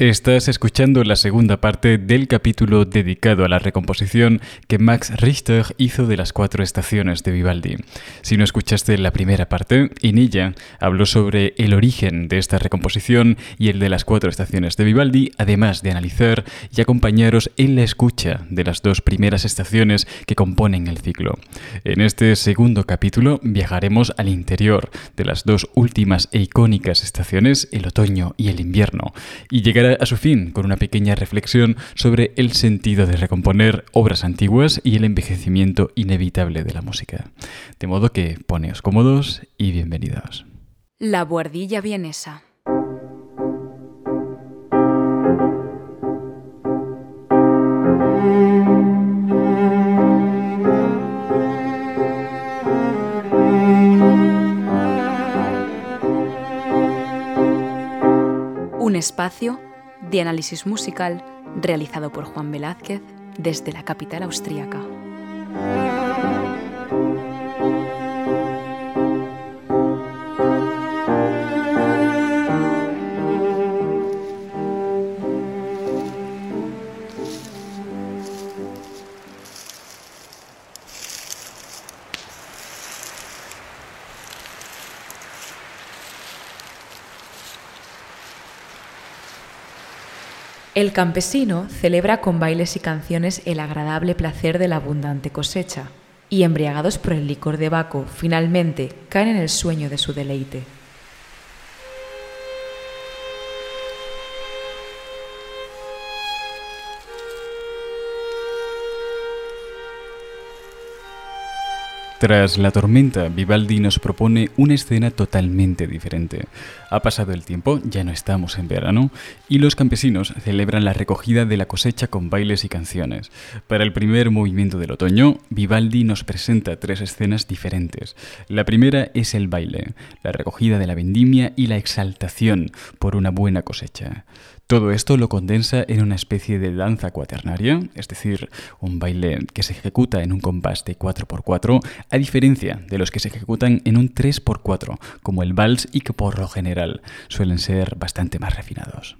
Estás escuchando la segunda parte del capítulo dedicado a la recomposición que Max Richter hizo de las cuatro estaciones de Vivaldi. Si no escuchaste la primera parte, en ella habló sobre el origen de esta recomposición y el de las cuatro estaciones de Vivaldi, además de analizar y acompañaros en la escucha de las dos primeras estaciones que componen el ciclo. En este segundo capítulo viajaremos al interior de las dos últimas e icónicas estaciones, el otoño y el invierno, y llegará a su fin con una pequeña reflexión sobre el sentido de recomponer obras antiguas y el envejecimiento inevitable de la música. De modo que poneos cómodos y bienvenidos. La buhardilla vienesa. Un espacio de análisis musical realizado por Juan Velázquez desde la capital austríaca. El campesino celebra con bailes y canciones el agradable placer de la abundante cosecha, y embriagados por el licor de Baco, finalmente caen en el sueño de su deleite. Tras la tormenta, Vivaldi nos propone una escena totalmente diferente. Ha pasado el tiempo, ya no estamos en verano, y los campesinos celebran la recogida de la cosecha con bailes y canciones. Para el primer movimiento del otoño, Vivaldi nos presenta tres escenas diferentes. La primera es el baile, la recogida de la vendimia y la exaltación por una buena cosecha. Todo esto lo condensa en una especie de danza cuaternaria, es decir, un baile que se ejecuta en un compás de 4x4, a diferencia de los que se ejecutan en un 3x4, como el vals y que por lo general suelen ser bastante más refinados.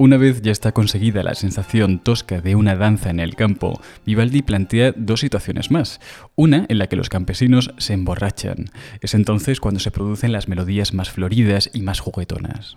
Una vez ya está conseguida la sensación tosca de una danza en el campo, Vivaldi plantea dos situaciones más. Una en la que los campesinos se emborrachan. Es entonces cuando se producen las melodías más floridas y más juguetonas.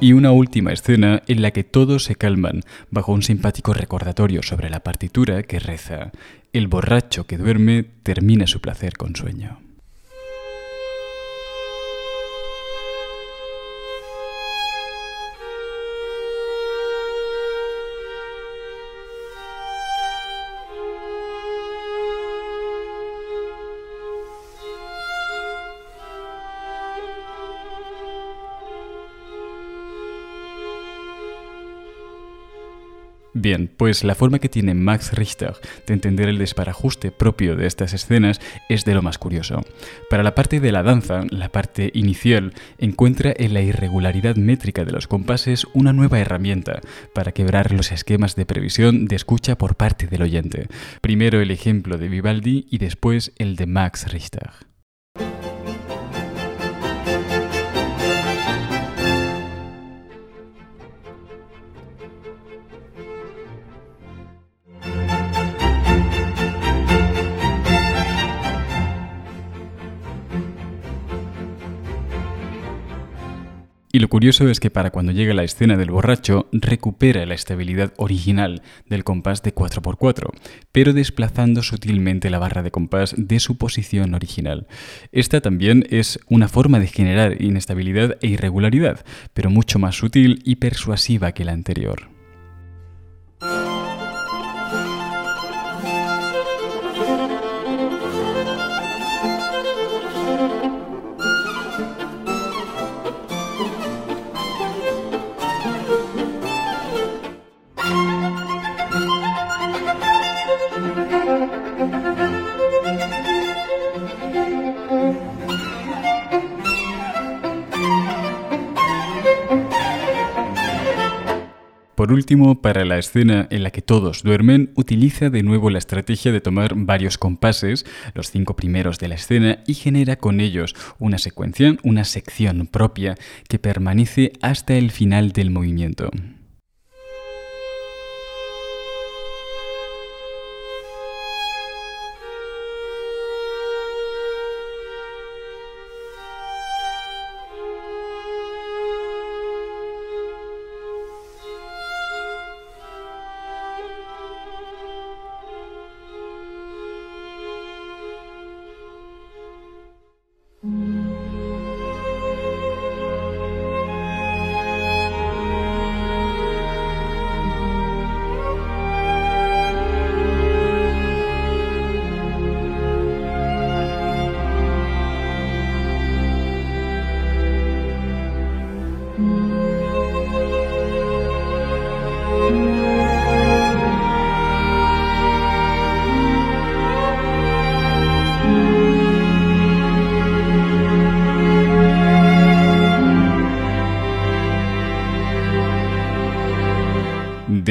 Y una última escena en la que todos se calman bajo un simpático recordatorio sobre la partitura que reza, El borracho que duerme termina su placer con sueño. Bien, pues la forma que tiene Max Richter de entender el desparajuste propio de estas escenas es de lo más curioso. Para la parte de la danza, la parte inicial, encuentra en la irregularidad métrica de los compases una nueva herramienta para quebrar los esquemas de previsión de escucha por parte del oyente. Primero el ejemplo de Vivaldi y después el de Max Richter. Y lo curioso es que para cuando llega la escena del borracho, recupera la estabilidad original del compás de 4x4, pero desplazando sutilmente la barra de compás de su posición original. Esta también es una forma de generar inestabilidad e irregularidad, pero mucho más sutil y persuasiva que la anterior. Por último, para la escena en la que todos duermen, utiliza de nuevo la estrategia de tomar varios compases, los cinco primeros de la escena, y genera con ellos una secuencia, una sección propia que permanece hasta el final del movimiento.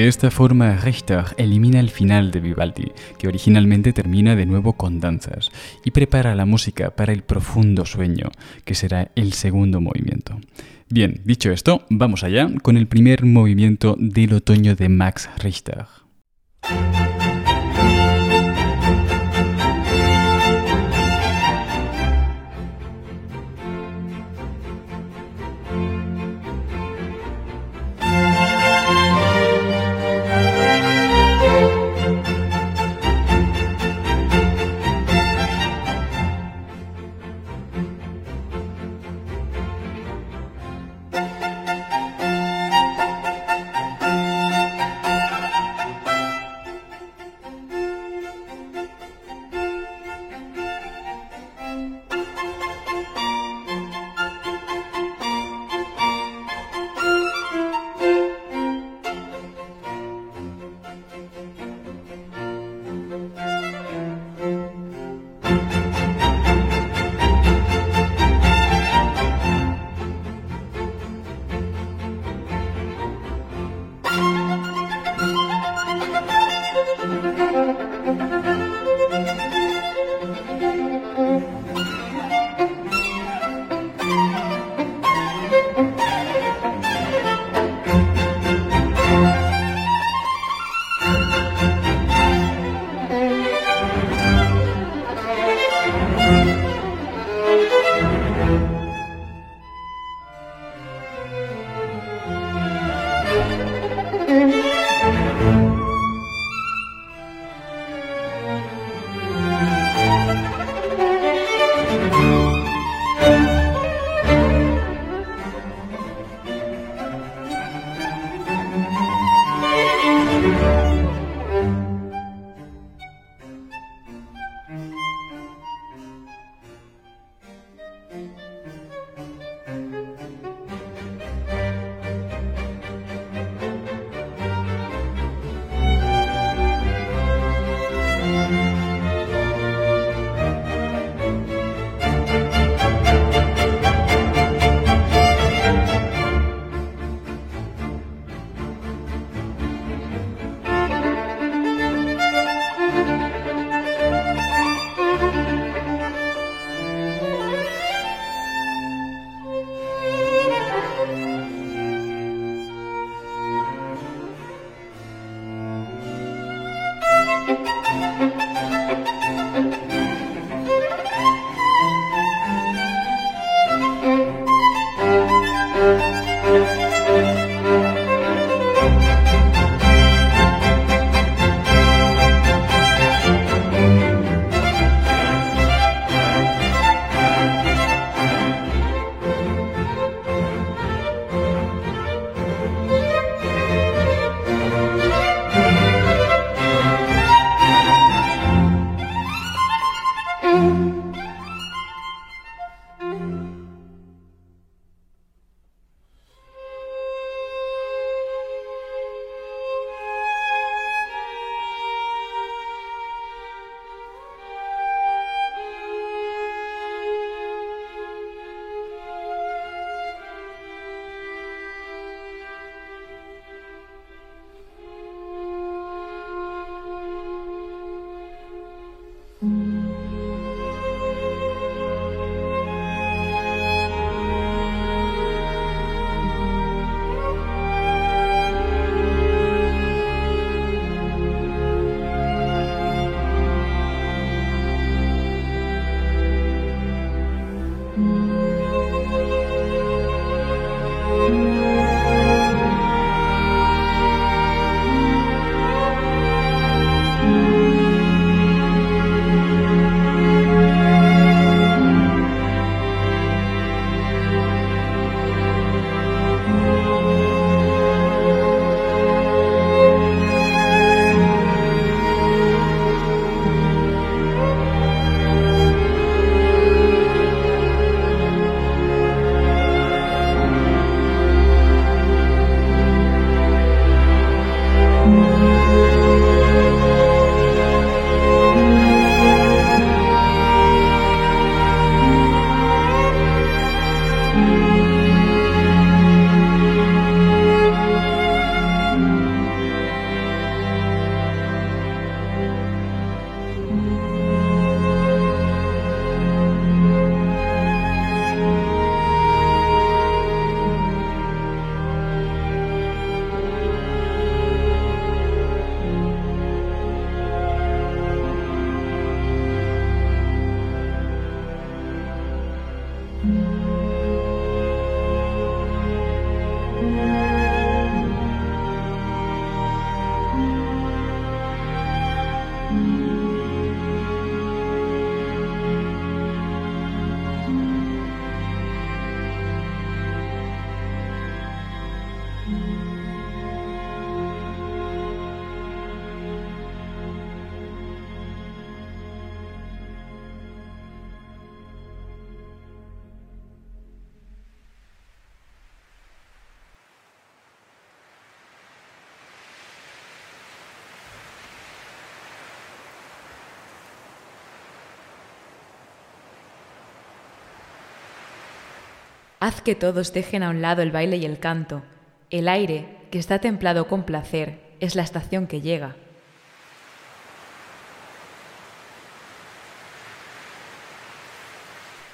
Esta forma, Richter elimina el final de Vivaldi, que originalmente termina de nuevo con danzas, y prepara la música para el profundo sueño, que será el segundo movimiento. Bien, dicho esto, vamos allá con el primer movimiento del otoño de Max Richter. Haz que todos dejen a un lado el baile y el canto. El aire, que está templado con placer, es la estación que llega.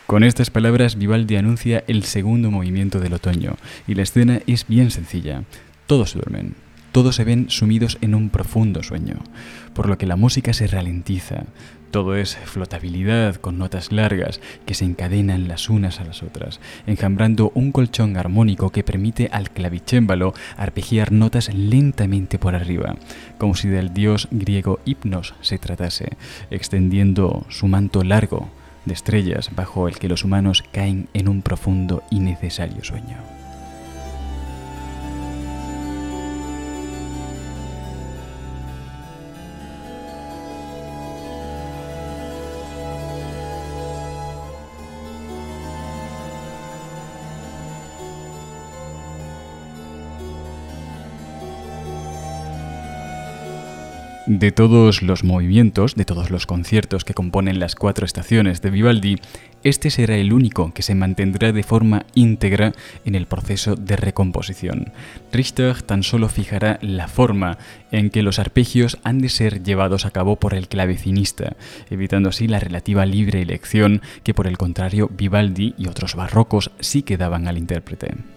Con estas palabras, Vivaldi anuncia el segundo movimiento del otoño, y la escena es bien sencilla. Todos duermen, todos se ven sumidos en un profundo sueño, por lo que la música se ralentiza, todo es flotabilidad con notas largas que se encadenan las unas a las otras, enjambrando un colchón armónico que permite al clavicémbalo arpegiar notas lentamente por arriba, como si del dios griego Hipnos se tratase, extendiendo su manto largo de estrellas bajo el que los humanos caen en un profundo y necesario sueño. De todos los movimientos, de todos los conciertos que componen las cuatro estaciones de Vivaldi, este será el único que se mantendrá de forma íntegra en el proceso de recomposición. Richter tan solo fijará la forma en que los arpegios han de ser llevados a cabo por el clavecinista, evitando así la relativa libre elección que por el contrario Vivaldi y otros barrocos sí que daban al intérprete.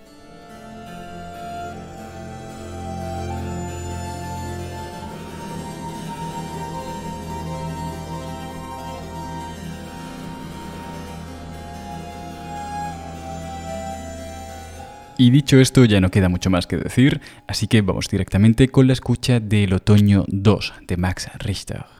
Y dicho esto, ya no queda mucho más que decir, así que vamos directamente con la escucha del Otoño 2 de Max Richter.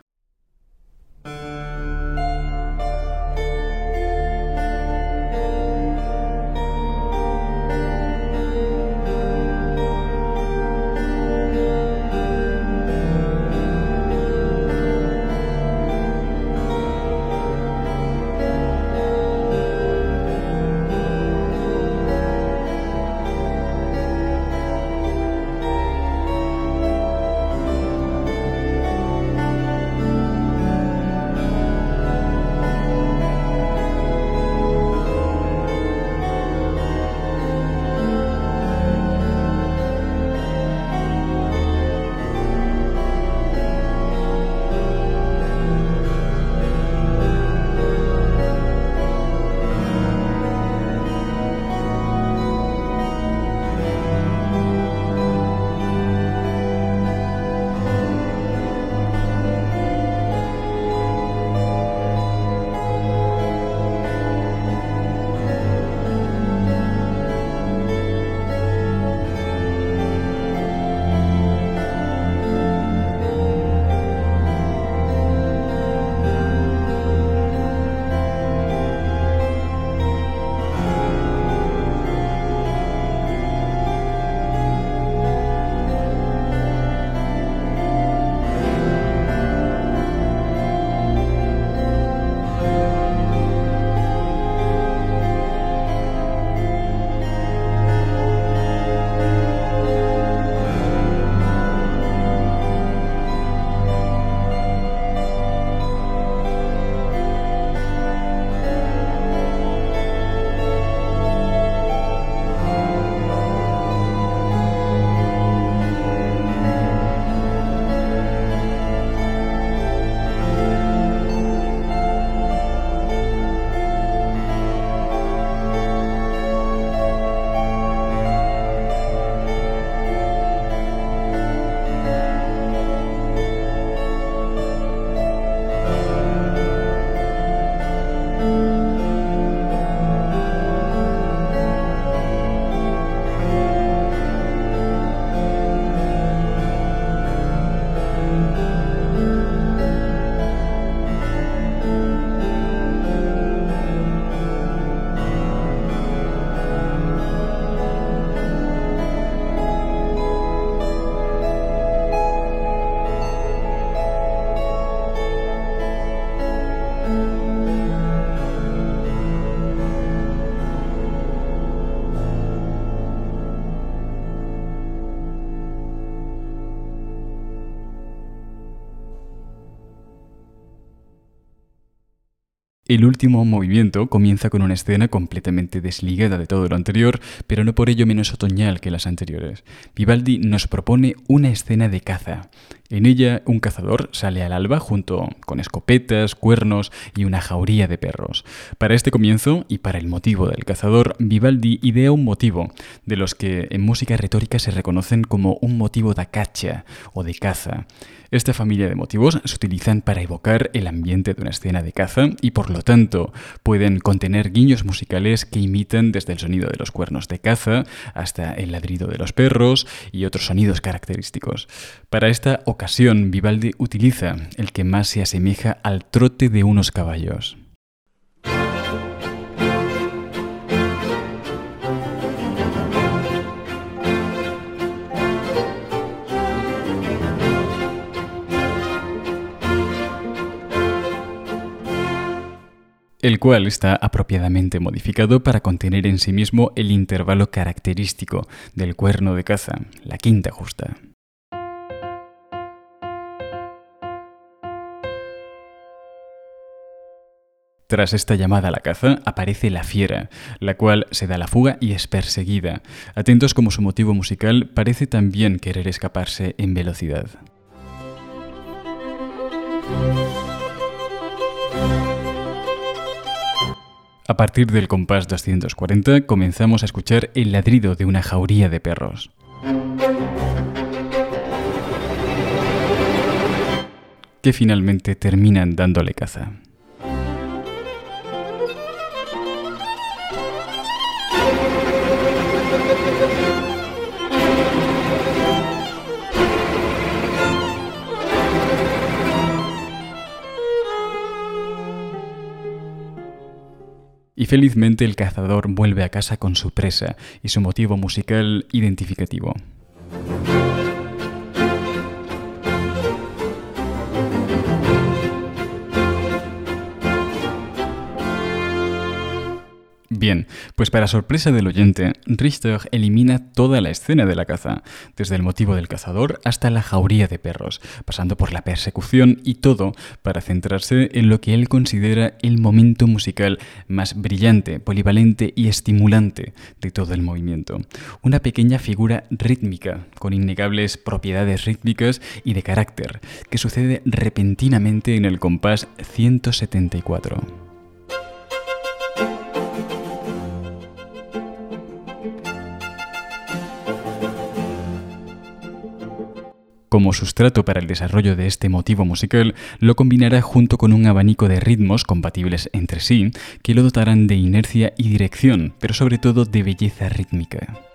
El último movimiento comienza con una escena completamente desligada de todo lo anterior, pero no por ello menos otoñal que las anteriores. Vivaldi nos propone una escena de caza. En ella, un cazador sale al alba junto con escopetas, cuernos y una jauría de perros. Para este comienzo y para el motivo del cazador, Vivaldi idea un motivo, de los que en música retórica se reconocen como un motivo da caccia o de caza. Esta familia de motivos se utilizan para evocar el ambiente de una escena de caza y por lo tanto pueden contener guiños musicales que imitan desde el sonido de los cuernos de caza hasta el ladrido de los perros y otros sonidos característicos. Para esta ocasión Vivaldi utiliza el que más se asemeja al trote de unos caballos. El cual está apropiadamente modificado para contener en sí mismo el intervalo característico del cuerno de caza, la quinta justa. Tras esta llamada a la caza, aparece la fiera, la cual se da la fuga y es perseguida. Atentos como su motivo musical parece también querer escaparse en velocidad. A partir del compás 240 comenzamos a escuchar el ladrido de una jauría de perros. que finalmente terminan dándole caza. Y felizmente el cazador vuelve a casa con su presa y su motivo musical identificativo. Bien, pues para sorpresa del oyente, Richter elimina toda la escena de la caza, desde el motivo del cazador hasta la jauría de perros, pasando por la persecución y todo para centrarse en lo que él considera el momento musical más brillante, polivalente y estimulante de todo el movimiento. Una pequeña figura rítmica, con innegables propiedades rítmicas y de carácter, que sucede repentinamente en el compás 174. Como sustrato para el desarrollo de este motivo musical, lo combinará junto con un abanico de ritmos compatibles entre sí, que lo dotarán de inercia y dirección, pero sobre todo de belleza rítmica.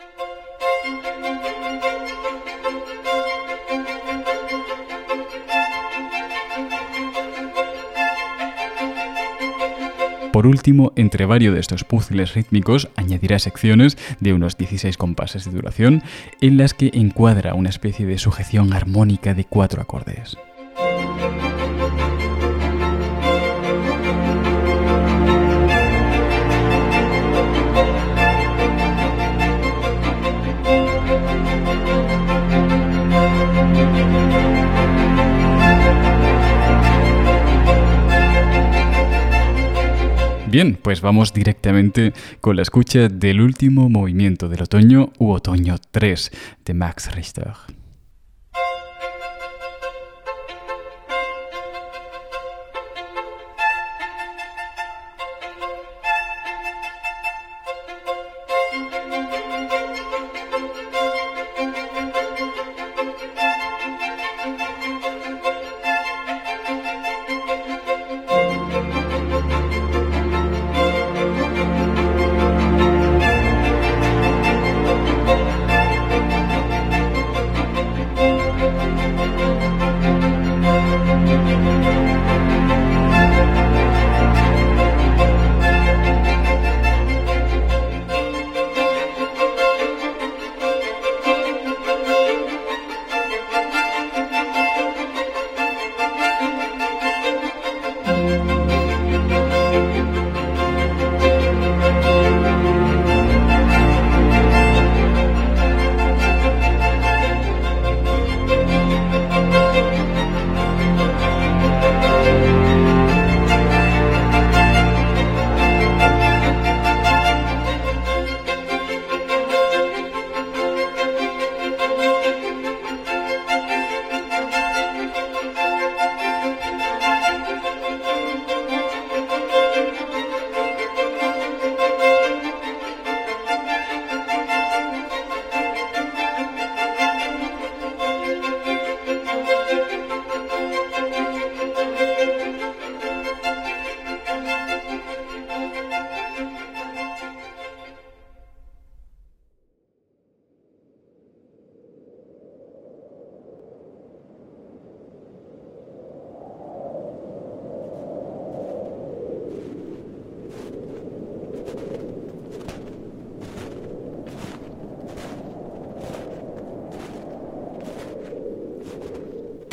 Por último, entre varios de estos puzzles rítmicos, añadirá secciones de unos 16 compases de duración en las que encuadra una especie de sujeción armónica de cuatro acordes. Bien, pues vamos directamente con la escucha del último movimiento del otoño u otoño 3 de Max Richter.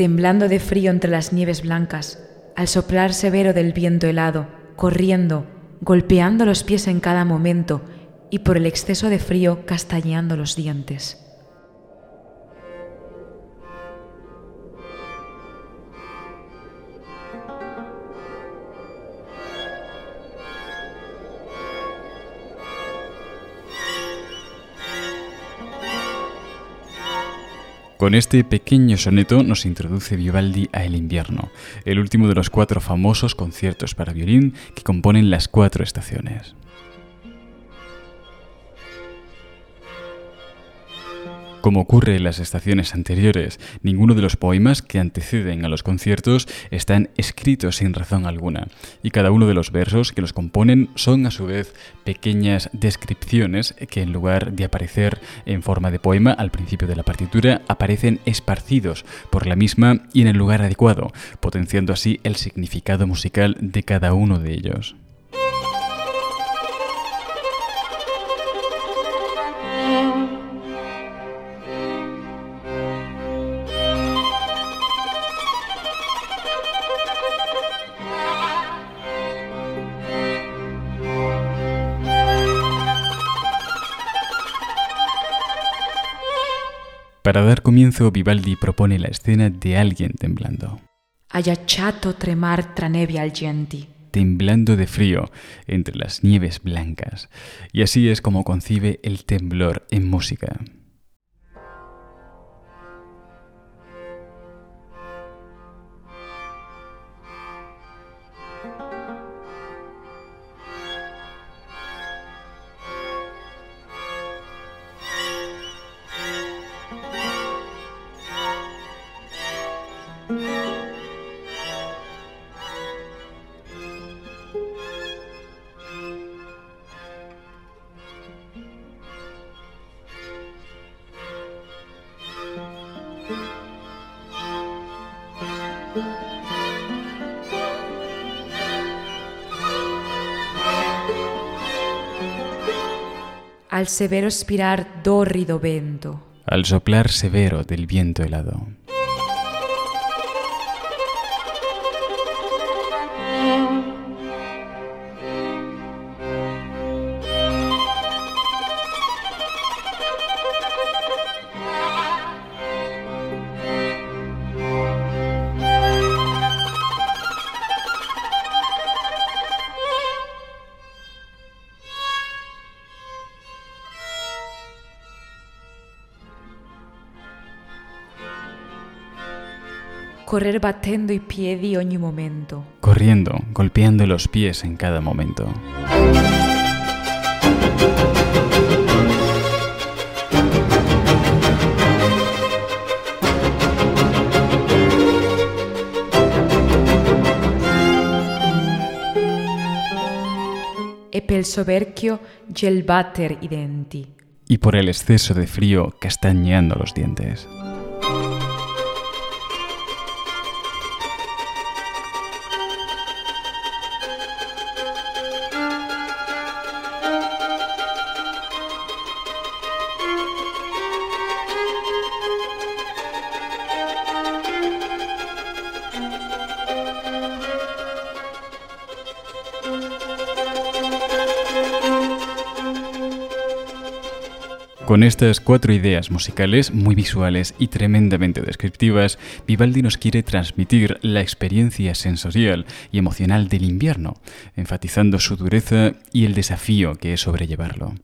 Temblando de frío entre las nieves blancas, al soplar severo del viento helado, corriendo, golpeando los pies en cada momento y por el exceso de frío castañeando los dientes. Con este pequeño soneto nos introduce Vivaldi a El invierno, el último de los cuatro famosos conciertos para violín que componen las cuatro estaciones. Como ocurre en las estaciones anteriores, ninguno de los poemas que anteceden a los conciertos están escritos sin razón alguna, y cada uno de los versos que los componen son a su vez pequeñas descripciones que en lugar de aparecer en forma de poema al principio de la partitura, aparecen esparcidos por la misma y en el lugar adecuado, potenciando así el significado musical de cada uno de ellos. Para dar comienzo, Vivaldi propone la escena de alguien temblando. Ayachato tremar tra al genti. Temblando de frío entre las nieves blancas. Y así es como concibe el temblor en música. Severo spirar dórrido vento. Al soplar severo del viento helado. Correr battendo i piedi ogni momento. Corriendo, golpeando los pies en cada momento. E pel soverchio gel batter i denti. Y por el exceso de frío castañeando los dientes. Con estas cuatro ideas musicales muy visuales y tremendamente descriptivas, Vivaldi nos quiere transmitir la experiencia sensorial y emocional del invierno, enfatizando su dureza y el desafío que es sobrellevarlo.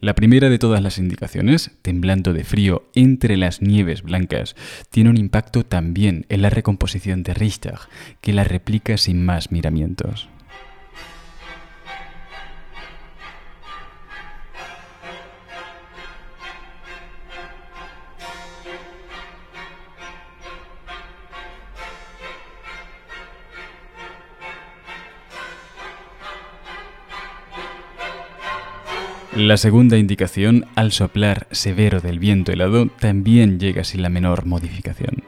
La primera de todas las indicaciones, temblando de frío entre las nieves blancas, tiene un impacto también en la recomposición de Richter, que la replica sin más miramientos. La segunda indicación, al soplar severo del viento helado, también llega sin la menor modificación.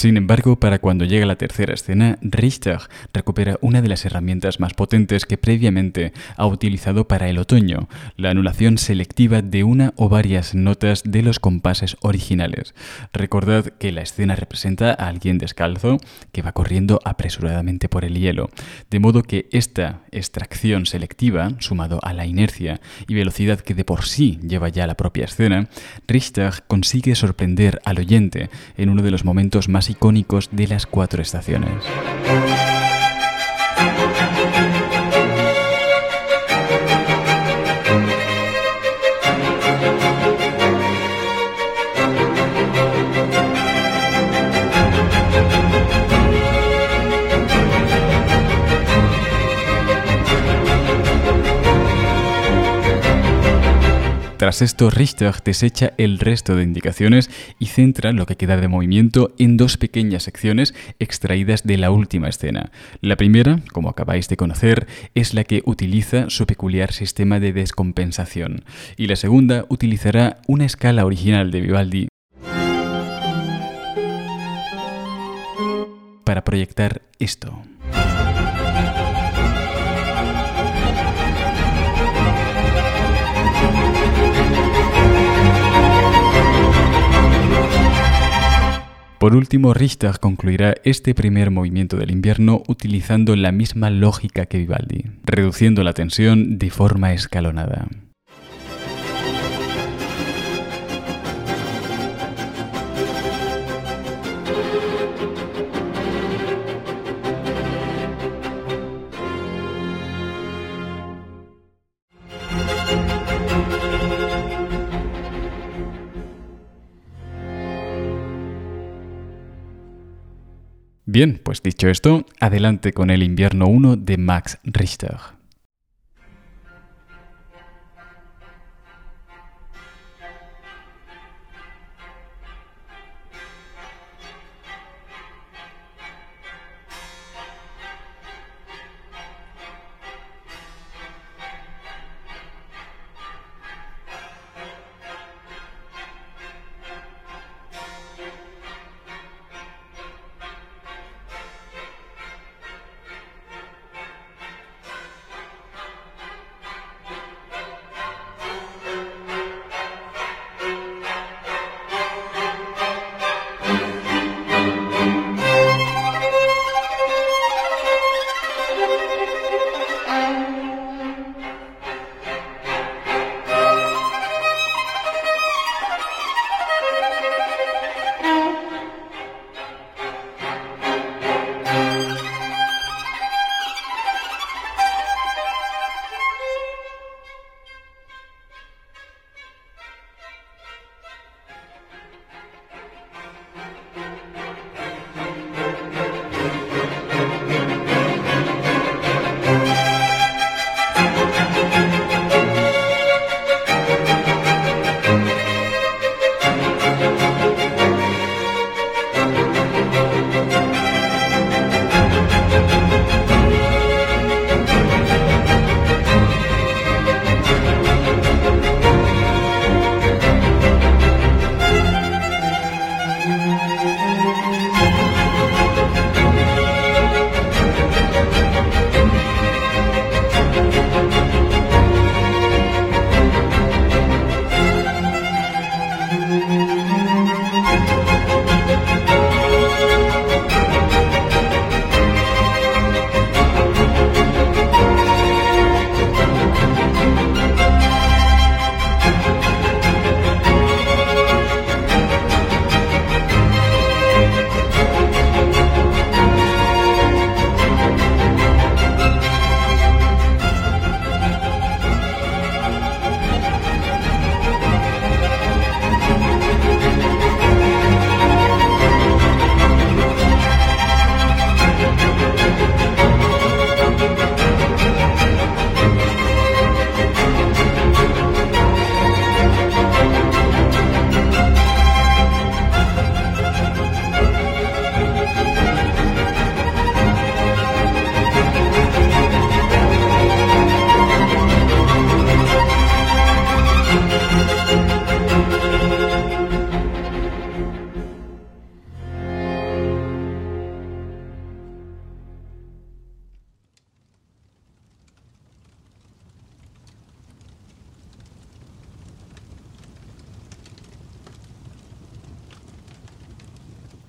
Sin embargo, para cuando llega la tercera escena, Richter recupera una de las herramientas más potentes que previamente ha utilizado para el otoño, la anulación selectiva de una o varias notas de los compases originales. Recordad que la escena representa a alguien descalzo que va corriendo apresuradamente por el hielo, de modo que esta extracción selectiva, sumado a la inercia y velocidad que de por sí lleva ya la propia escena, Richter consigue sorprender al oyente en uno de los momentos más icónicos de las cuatro estaciones. Tras esto, Richter desecha el resto de indicaciones y centra lo que queda de movimiento en dos pequeñas secciones extraídas de la última escena. La primera, como acabáis de conocer, es la que utiliza su peculiar sistema de descompensación, y la segunda utilizará una escala original de Vivaldi para proyectar esto. Por último, Richter concluirá este primer movimiento del invierno utilizando la misma lógica que Vivaldi, reduciendo la tensión de forma escalonada. Bien, pues dicho esto, adelante con el invierno 1 de Max Richter.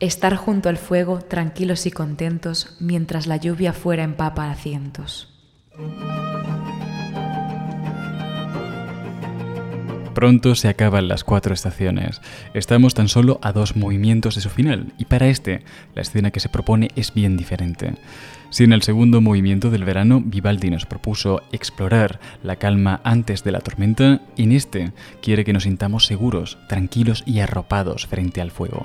Estar junto al fuego tranquilos y contentos mientras la lluvia fuera empapa a cientos. Pronto se acaban las cuatro estaciones. Estamos tan solo a dos movimientos de su final, y para este, la escena que se propone es bien diferente. Si en el segundo movimiento del verano Vivaldi nos propuso explorar la calma antes de la tormenta, en este quiere que nos sintamos seguros, tranquilos y arropados frente al fuego.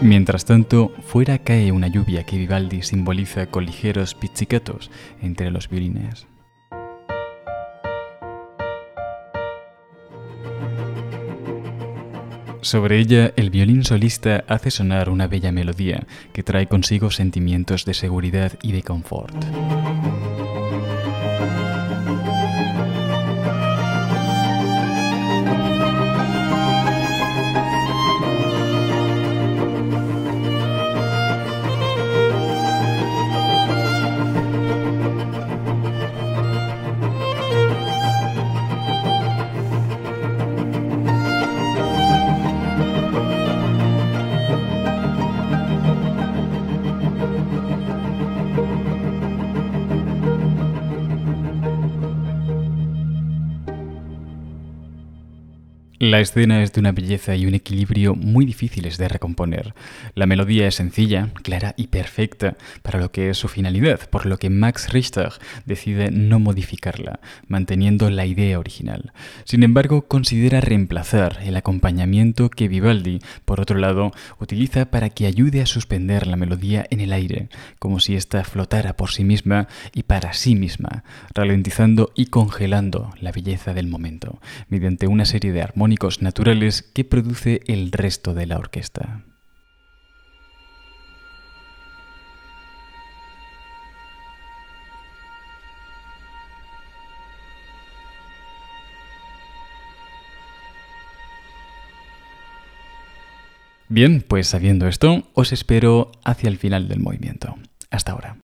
Mientras tanto, fuera cae una lluvia que Vivaldi simboliza con ligeros pizzicatos entre los violines. Sobre ella, el violín solista hace sonar una bella melodía que trae consigo sentimientos de seguridad y de confort. La escena es de una belleza y un equilibrio muy difíciles de recomponer. La melodía es sencilla, clara y perfecta para lo que es su finalidad, por lo que Max Richter decide no modificarla, manteniendo la idea original. Sin embargo, considera reemplazar el acompañamiento que Vivaldi, por otro lado, utiliza para que ayude a suspender la melodía en el aire, como si ésta flotara por sí misma y para sí misma, ralentizando y congelando la belleza del momento, mediante una serie de naturales que produce el resto de la orquesta. Bien, pues sabiendo esto, os espero hacia el final del movimiento. Hasta ahora.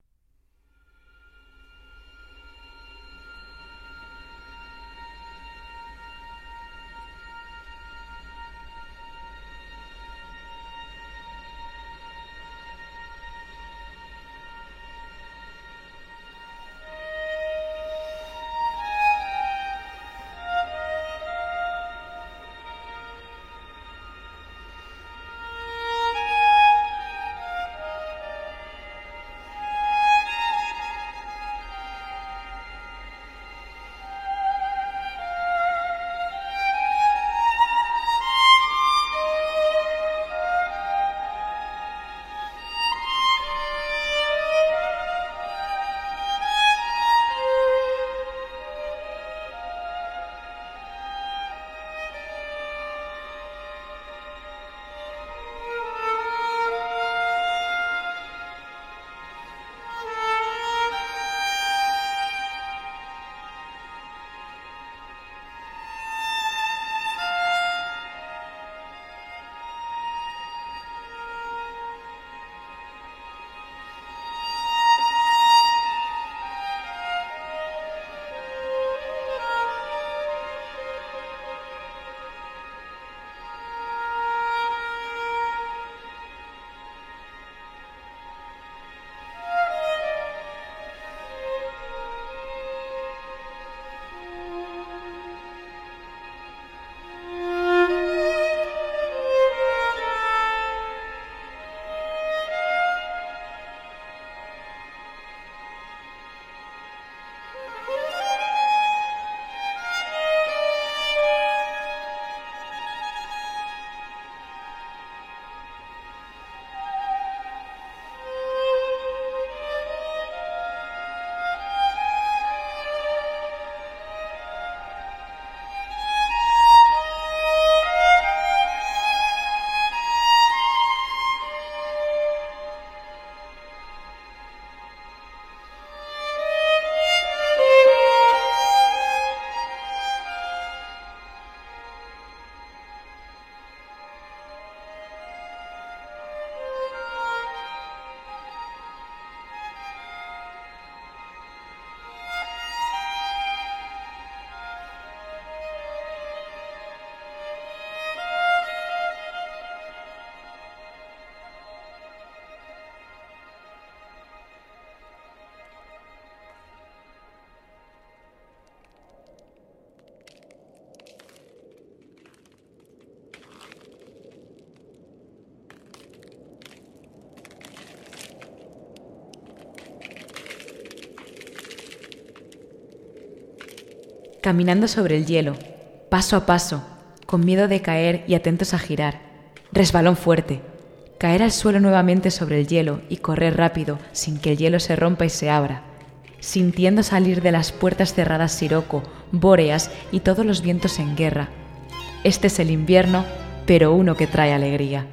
Caminando sobre el hielo, paso a paso, con miedo de caer y atentos a girar. Resbalón fuerte. Caer al suelo nuevamente sobre el hielo y correr rápido sin que el hielo se rompa y se abra. Sintiendo salir de las puertas cerradas Siroco, Bóreas y todos los vientos en guerra. Este es el invierno, pero uno que trae alegría.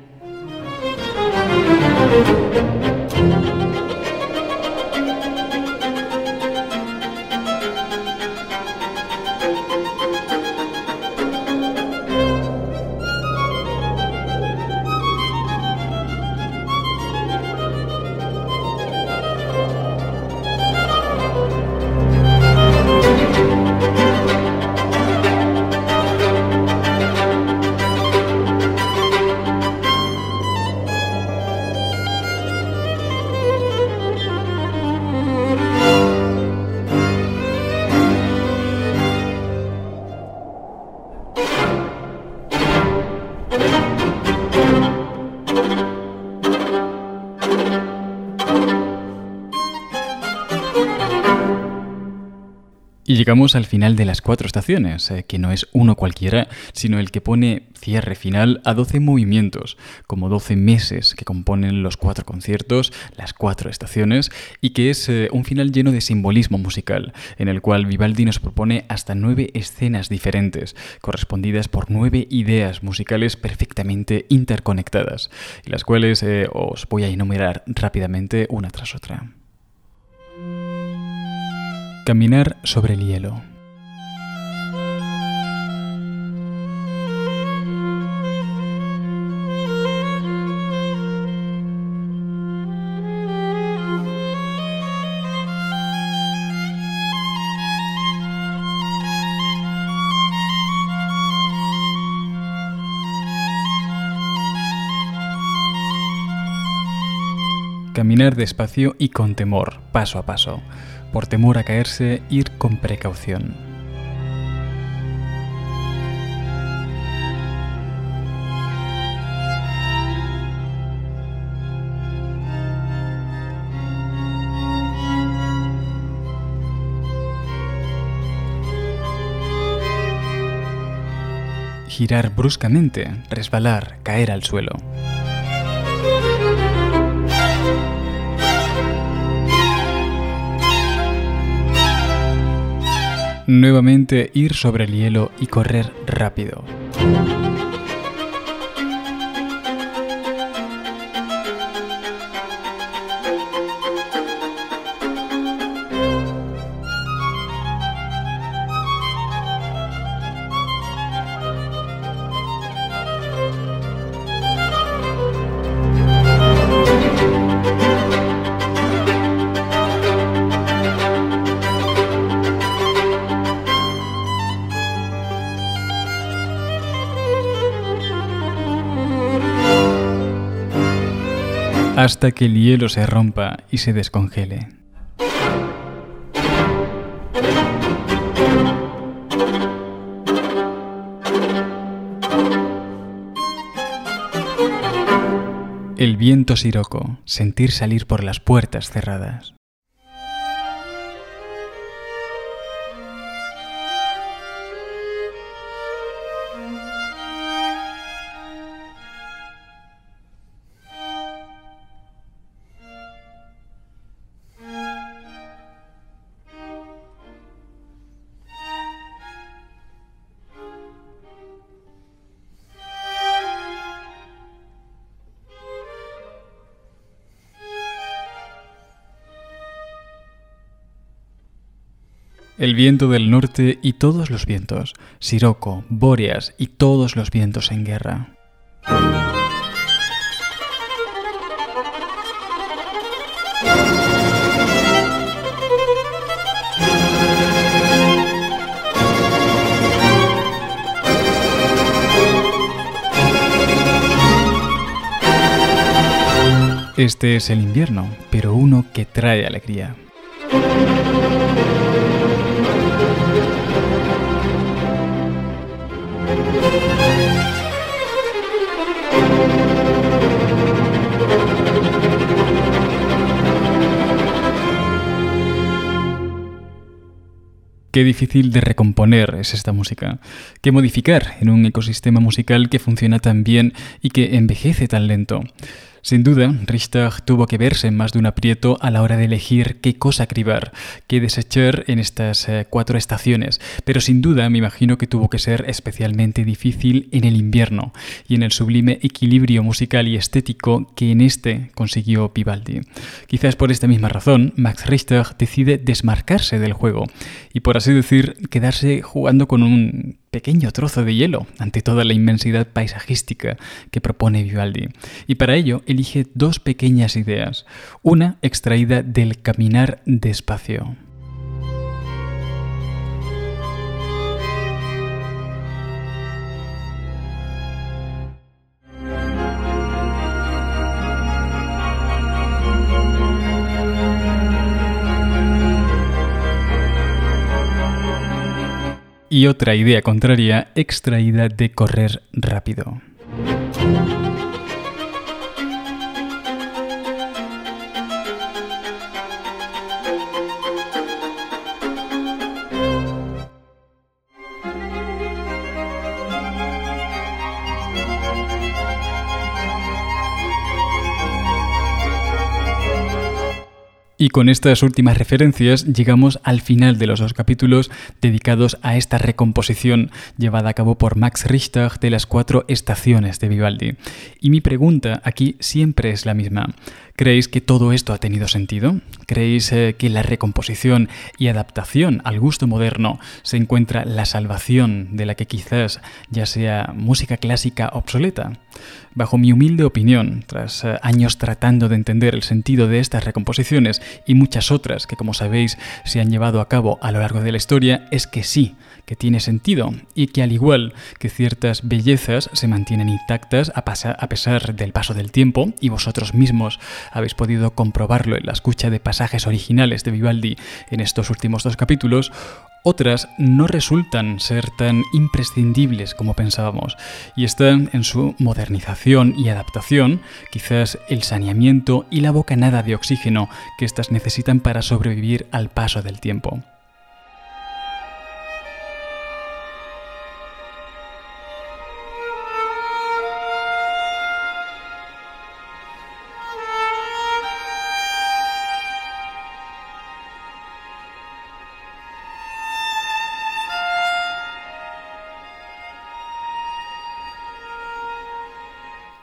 Llegamos al final de las cuatro estaciones, eh, que no es uno cualquiera, sino el que pone cierre final a 12 movimientos, como 12 meses que componen los cuatro conciertos, las cuatro estaciones, y que es eh, un final lleno de simbolismo musical, en el cual Vivaldi nos propone hasta nueve escenas diferentes, correspondidas por nueve ideas musicales perfectamente interconectadas, las cuales eh, os voy a enumerar rápidamente una tras otra. Caminar sobre el hielo. Caminar despacio y con temor, paso a paso por temor a caerse, ir con precaución. Girar bruscamente, resbalar, caer al suelo. Nuevamente ir sobre el hielo y correr rápido. Hasta que el hielo se rompa y se descongele. El viento siroco, sentir salir por las puertas cerradas. El viento del norte y todos los vientos, Siroco, Bóreas y todos los vientos en guerra. Este es el invierno, pero uno que trae alegría. Qué difícil de recomponer es esta música. Qué modificar en un ecosistema musical que funciona tan bien y que envejece tan lento. Sin duda, Richter tuvo que verse en más de un aprieto a la hora de elegir qué cosa cribar, qué desechar en estas eh, cuatro estaciones, pero sin duda me imagino que tuvo que ser especialmente difícil en el invierno y en el sublime equilibrio musical y estético que en este consiguió Vivaldi. Quizás por esta misma razón, Max Richter decide desmarcarse del juego y por así decir, quedarse jugando con un pequeño trozo de hielo ante toda la inmensidad paisajística que propone Vivaldi. Y para ello elige dos pequeñas ideas, una extraída del caminar despacio. Y otra idea contraria extraída de correr rápido. Y con estas últimas referencias llegamos al final de los dos capítulos dedicados a esta recomposición llevada a cabo por Max Richter de las cuatro estaciones de Vivaldi. Y mi pregunta aquí siempre es la misma. ¿Creéis que todo esto ha tenido sentido? ¿Creéis eh, que la recomposición y adaptación al gusto moderno se encuentra la salvación de la que quizás ya sea música clásica obsoleta? Bajo mi humilde opinión, tras eh, años tratando de entender el sentido de estas recomposiciones y muchas otras que como sabéis se han llevado a cabo a lo largo de la historia, es que sí, que tiene sentido y que al igual que ciertas bellezas se mantienen intactas a, pesar del paso del tiempo y vosotros mismos habéis podido comprobarlo en la escucha de pasajes originales de Vivaldi en estos últimos dos capítulos, otras no resultan ser tan imprescindibles como pensábamos y están en su modernización y adaptación, quizás el saneamiento y la bocanada de oxígeno que éstas necesitan para sobrevivir al paso del tiempo.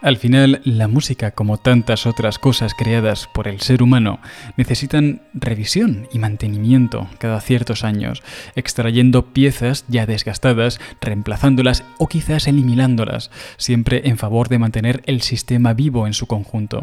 Al final, la música, como tantas otras cosas creadas por el ser humano, necesitan revisión y mantenimiento cada ciertos años, extrayendo piezas ya desgastadas, reemplazándolas o quizás eliminándolas, siempre en favor de mantener el sistema vivo en su conjunto.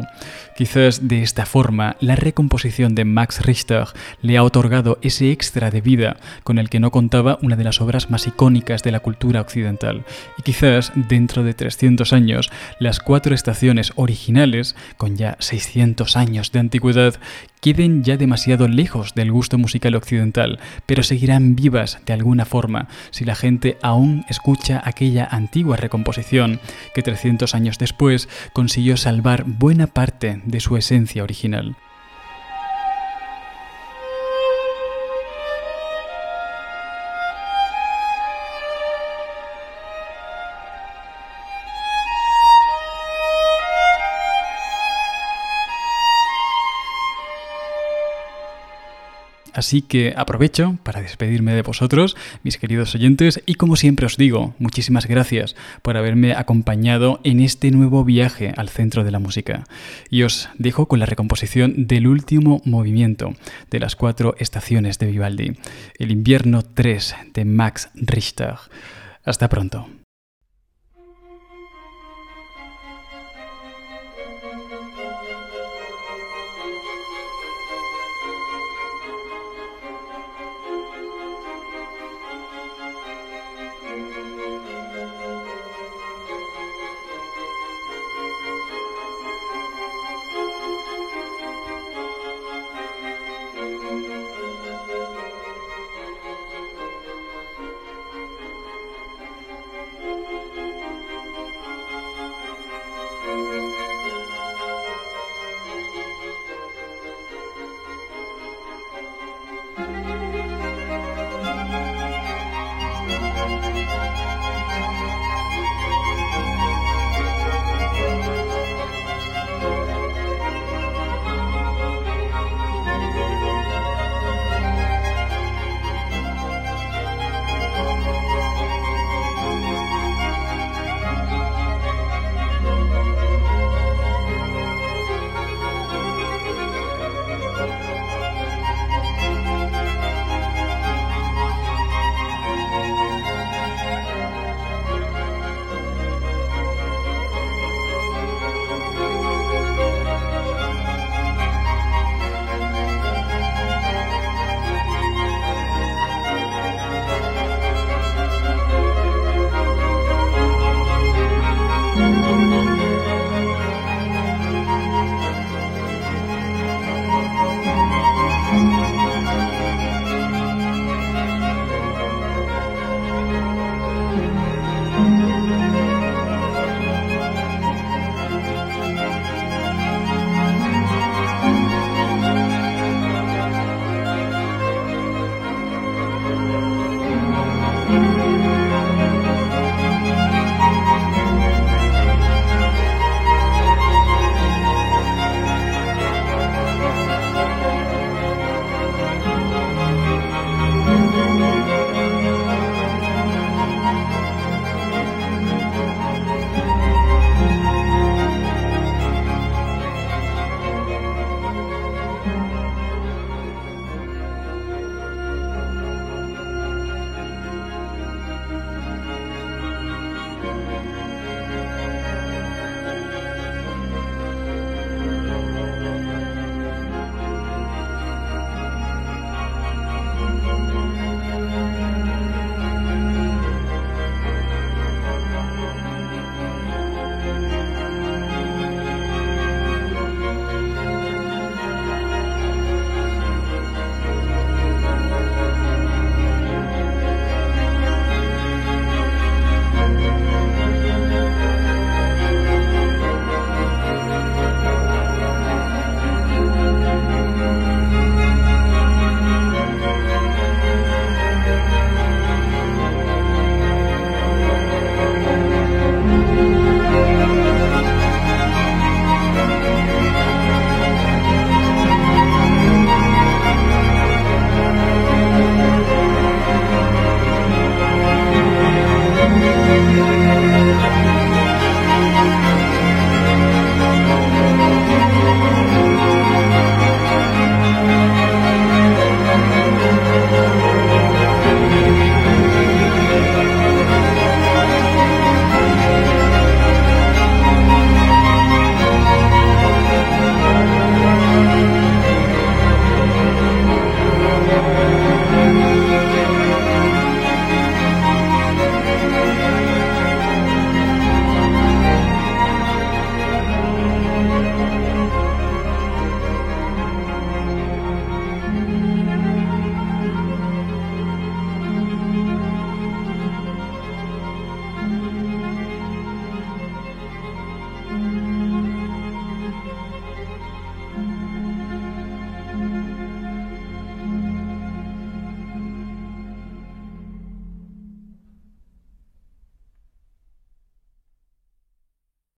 Quizás de esta forma, la recomposición de Max Richter le ha otorgado ese extra de vida con el que no contaba una de las obras más icónicas de la cultura occidental, y quizás dentro de 300 años, las cuatro estaciones originales, con ya 600 años de antigüedad, queden ya demasiado lejos del gusto musical occidental, pero seguirán vivas de alguna forma si la gente aún escucha aquella antigua recomposición que 300 años después consiguió salvar buena parte de su esencia original. Así que aprovecho para despedirme de vosotros, mis queridos oyentes, y como siempre os digo, muchísimas gracias por haberme acompañado en este nuevo viaje al centro de la música. Y os dejo con la recomposición del último movimiento de las cuatro estaciones de Vivaldi, el invierno 3 de Max Richter. Hasta pronto.